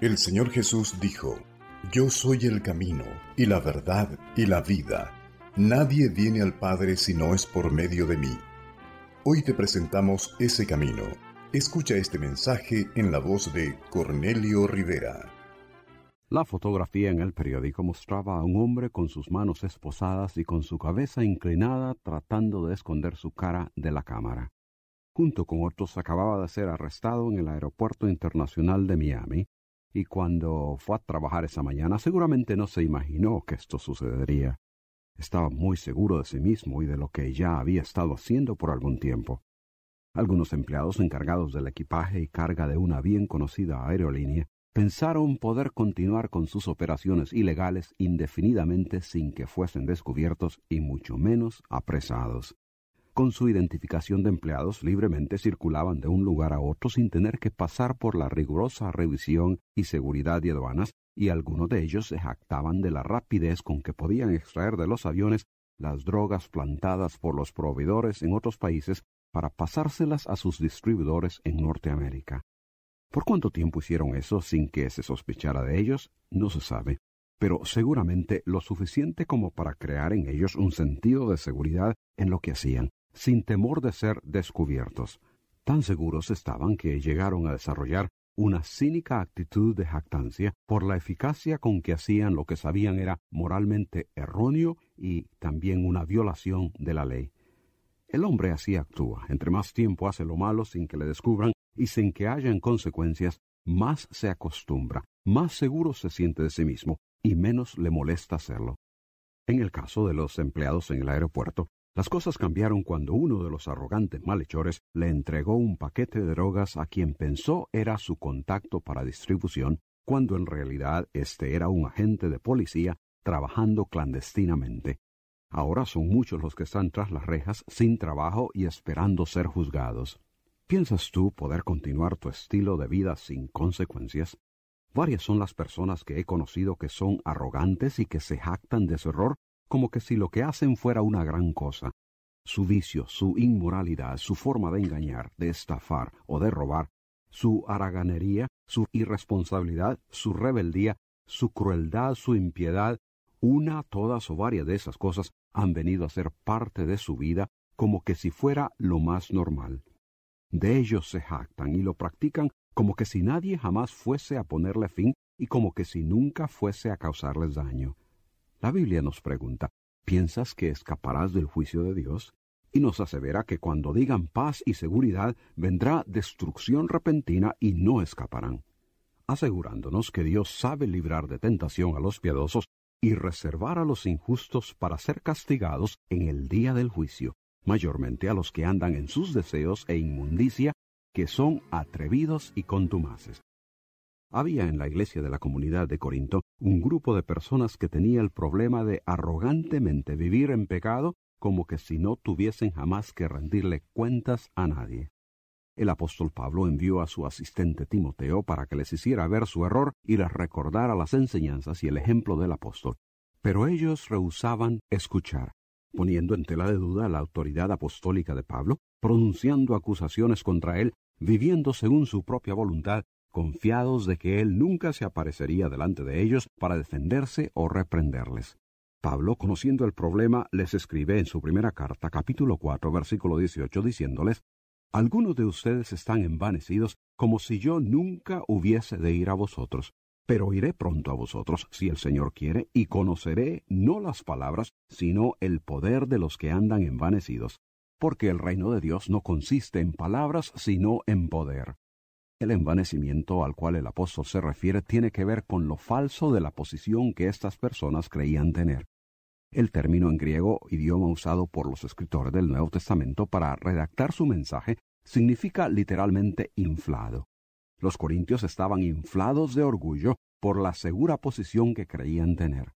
El Señor Jesús dijo, Yo soy el camino, y la verdad, y la vida. Nadie viene al Padre si no es por medio de mí. Hoy te presentamos ese camino. Escucha este mensaje en la voz de Cornelio Rivera. La fotografía en el periódico mostraba a un hombre con sus manos esposadas y con su cabeza inclinada tratando de esconder su cara de la cámara. Junto con otros acababa de ser arrestado en el aeropuerto internacional de Miami y cuando fue a trabajar esa mañana seguramente no se imaginó que esto sucedería. Estaba muy seguro de sí mismo y de lo que ya había estado haciendo por algún tiempo. Algunos empleados encargados del equipaje y carga de una bien conocida aerolínea pensaron poder continuar con sus operaciones ilegales indefinidamente sin que fuesen descubiertos y mucho menos apresados con su identificación de empleados libremente circulaban de un lugar a otro sin tener que pasar por la rigurosa revisión y seguridad de aduanas, y algunos de ellos se jactaban de la rapidez con que podían extraer de los aviones las drogas plantadas por los proveedores en otros países para pasárselas a sus distribuidores en Norteamérica. ¿Por cuánto tiempo hicieron eso sin que se sospechara de ellos? No se sabe, pero seguramente lo suficiente como para crear en ellos un sentido de seguridad en lo que hacían, sin temor de ser descubiertos. Tan seguros estaban que llegaron a desarrollar una cínica actitud de jactancia por la eficacia con que hacían lo que sabían era moralmente erróneo y también una violación de la ley. El hombre así actúa. Entre más tiempo hace lo malo sin que le descubran y sin que hayan consecuencias, más se acostumbra, más seguro se siente de sí mismo y menos le molesta hacerlo. En el caso de los empleados en el aeropuerto, las cosas cambiaron cuando uno de los arrogantes malhechores le entregó un paquete de drogas a quien pensó era su contacto para distribución, cuando en realidad este era un agente de policía trabajando clandestinamente. Ahora son muchos los que están tras las rejas sin trabajo y esperando ser juzgados. ¿Piensas tú poder continuar tu estilo de vida sin consecuencias? Varias son las personas que he conocido que son arrogantes y que se jactan de su error como que si lo que hacen fuera una gran cosa. Su vicio, su inmoralidad, su forma de engañar, de estafar o de robar, su haraganería, su irresponsabilidad, su rebeldía, su crueldad, su impiedad, una, todas o varias de esas cosas han venido a ser parte de su vida como que si fuera lo más normal. De ellos se jactan y lo practican como que si nadie jamás fuese a ponerle fin y como que si nunca fuese a causarles daño. La Biblia nos pregunta, ¿piensas que escaparás del juicio de Dios? Y nos asevera que cuando digan paz y seguridad vendrá destrucción repentina y no escaparán, asegurándonos que Dios sabe librar de tentación a los piadosos y reservar a los injustos para ser castigados en el día del juicio, mayormente a los que andan en sus deseos e inmundicia, que son atrevidos y contumaces. Había en la iglesia de la comunidad de Corinto un grupo de personas que tenía el problema de arrogantemente vivir en pecado como que si no tuviesen jamás que rendirle cuentas a nadie. El apóstol Pablo envió a su asistente Timoteo para que les hiciera ver su error y les recordara las enseñanzas y el ejemplo del apóstol. Pero ellos rehusaban escuchar, poniendo en tela de duda la autoridad apostólica de Pablo, pronunciando acusaciones contra él, viviendo según su propia voluntad confiados de que él nunca se aparecería delante de ellos para defenderse o reprenderles. Pablo, conociendo el problema, les escribe en su primera carta, capítulo 4, versículo 18, diciéndoles, Algunos de ustedes están envanecidos como si yo nunca hubiese de ir a vosotros, pero iré pronto a vosotros, si el Señor quiere, y conoceré no las palabras, sino el poder de los que andan envanecidos, porque el reino de Dios no consiste en palabras, sino en poder. El envanecimiento al cual el apóstol se refiere tiene que ver con lo falso de la posición que estas personas creían tener. el término en griego, idioma usado por los escritores del Nuevo Testamento para redactar su mensaje, significa literalmente inflado. Los corintios estaban inflados de orgullo por la segura posición que creían tener.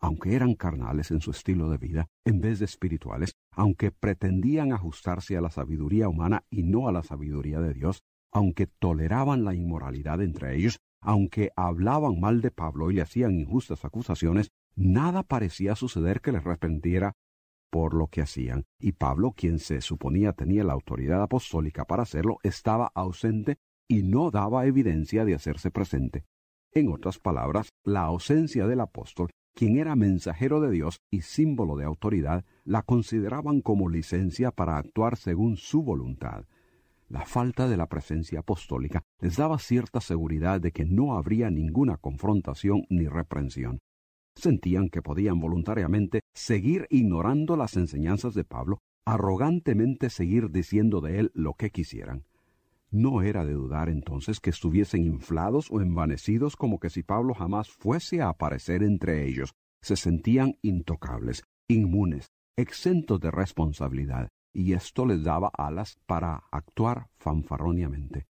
Aunque eran carnales en su estilo de vida, en vez de espirituales, aunque pretendían ajustarse a la sabiduría humana y no a la sabiduría de Dios, aunque toleraban la inmoralidad entre ellos, aunque hablaban mal de Pablo y le hacían injustas acusaciones, nada parecía suceder que les arrepentiera por lo que hacían, y Pablo, quien se suponía tenía la autoridad apostólica para hacerlo, estaba ausente y no daba evidencia de hacerse presente. En otras palabras, la ausencia del apóstol, quien era mensajero de Dios y símbolo de autoridad, la consideraban como licencia para actuar según su voluntad. La falta de la presencia apostólica les daba cierta seguridad de que no habría ninguna confrontación ni reprensión sentían que podían voluntariamente seguir ignorando las enseñanzas de Pablo, arrogantemente seguir diciendo de él lo que quisieran. No era de dudar entonces que estuviesen inflados o envanecidos como que si Pablo jamás fuese a aparecer entre ellos. Se sentían intocables, inmunes, exentos de responsabilidad, y esto les daba alas para actuar fanfarroniamente.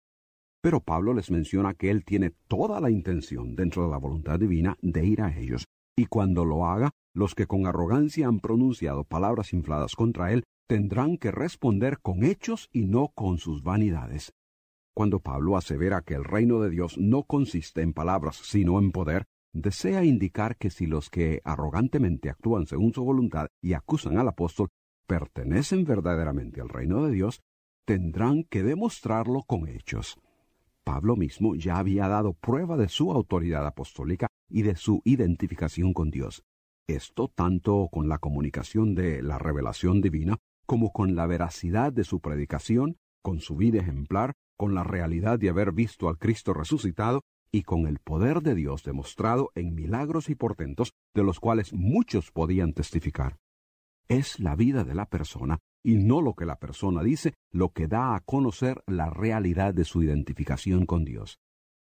Pero Pablo les menciona que él tiene toda la intención, dentro de la voluntad divina, de ir a ellos, y cuando lo haga, los que con arrogancia han pronunciado palabras infladas contra él tendrán que responder con hechos y no con sus vanidades. Cuando Pablo asevera que el reino de Dios no consiste en palabras sino en poder, desea indicar que si los que arrogantemente actúan según su voluntad y acusan al apóstol pertenecen verdaderamente al reino de Dios, tendrán que demostrarlo con hechos. Pablo mismo ya había dado prueba de su autoridad apostólica y de su identificación con Dios. Esto tanto con la comunicación de la revelación divina como con la veracidad de su predicación, con su vida ejemplar, con la realidad de haber visto al Cristo resucitado y con el poder de Dios demostrado en milagros y portentos de los cuales muchos podían testificar. Es la vida de la persona y no lo que la persona dice lo que da a conocer la realidad de su identificación con Dios.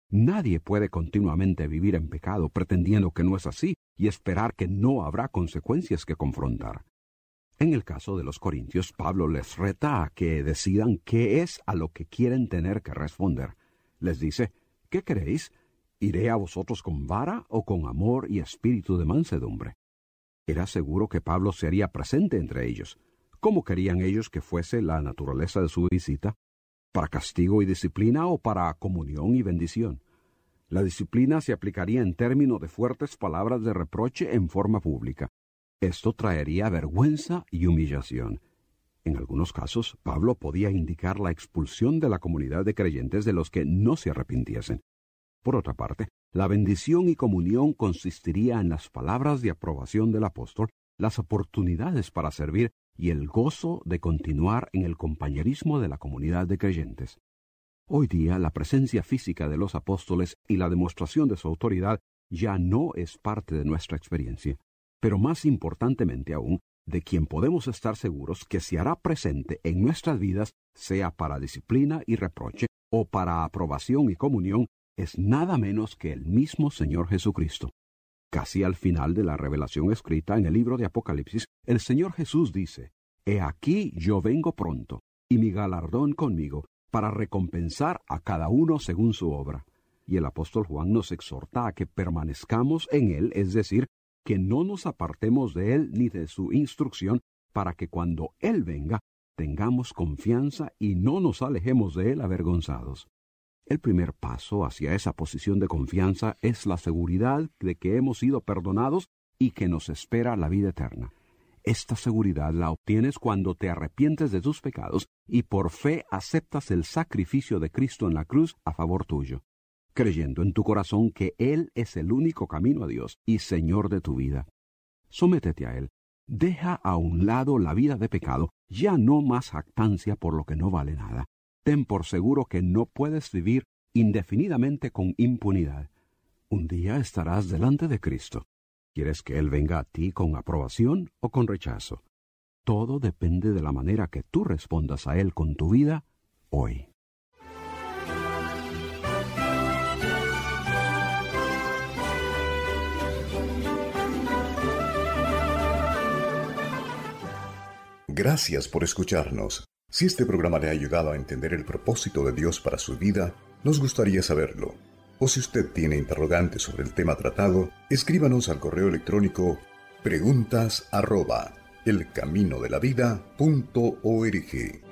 Nadie puede continuamente vivir en pecado pretendiendo que no es así y esperar que no habrá consecuencias que confrontar. En el caso de los corintios, Pablo les reta a que decidan qué es a lo que quieren tener que responder. Les dice, ¿qué queréis? ¿Iré a vosotros con vara o con amor y espíritu de mansedumbre? Era seguro que Pablo se haría presente entre ellos, ¿Cómo querían ellos que fuese la naturaleza de su visita? ¿Para castigo y disciplina o para comunión y bendición? La disciplina se aplicaría en términos de fuertes palabras de reproche en forma pública. Esto traería vergüenza y humillación. En algunos casos, Pablo podía indicar la expulsión de la comunidad de creyentes de los que no se arrepintiesen. Por otra parte, la bendición y comunión consistiría en las palabras de aprobación del apóstol, las oportunidades para servir y el gozo de continuar en el compañerismo de la comunidad de creyentes. Hoy día la presencia física de los apóstoles y la demostración de su autoridad ya no es parte de nuestra experiencia, pero más importantemente aún, de quien podemos estar seguros que se hará presente en nuestras vidas, sea para disciplina y reproche o para aprobación y comunión, es nada menos que el mismo Señor Jesucristo. Casi al final de la revelación escrita en el libro de Apocalipsis, el Señor Jesús dice, He aquí yo vengo pronto, y mi galardón conmigo, para recompensar a cada uno según su obra. Y el apóstol Juan nos exhorta a que permanezcamos en él, es decir, que no nos apartemos de él ni de su instrucción, para que cuando él venga tengamos confianza y no nos alejemos de él avergonzados. El primer paso hacia esa posición de confianza es la seguridad de que hemos sido perdonados y que nos espera la vida eterna. Esta seguridad la obtienes cuando te arrepientes de tus pecados y por fe aceptas el sacrificio de Cristo en la cruz a favor tuyo, creyendo en tu corazón que Él es el único camino a Dios y Señor de tu vida. Sométete a Él. Deja a un lado la vida de pecado, ya no más jactancia por lo que no vale nada ten por seguro que no puedes vivir indefinidamente con impunidad. Un día estarás delante de Cristo. ¿Quieres que Él venga a ti con aprobación o con rechazo? Todo depende de la manera que tú respondas a Él con tu vida hoy. Gracias por escucharnos. Si este programa le ha ayudado a entender el propósito de Dios para su vida, nos gustaría saberlo. O si usted tiene interrogantes sobre el tema tratado, escríbanos al correo electrónico preguntas arroba elcaminodelavida.org.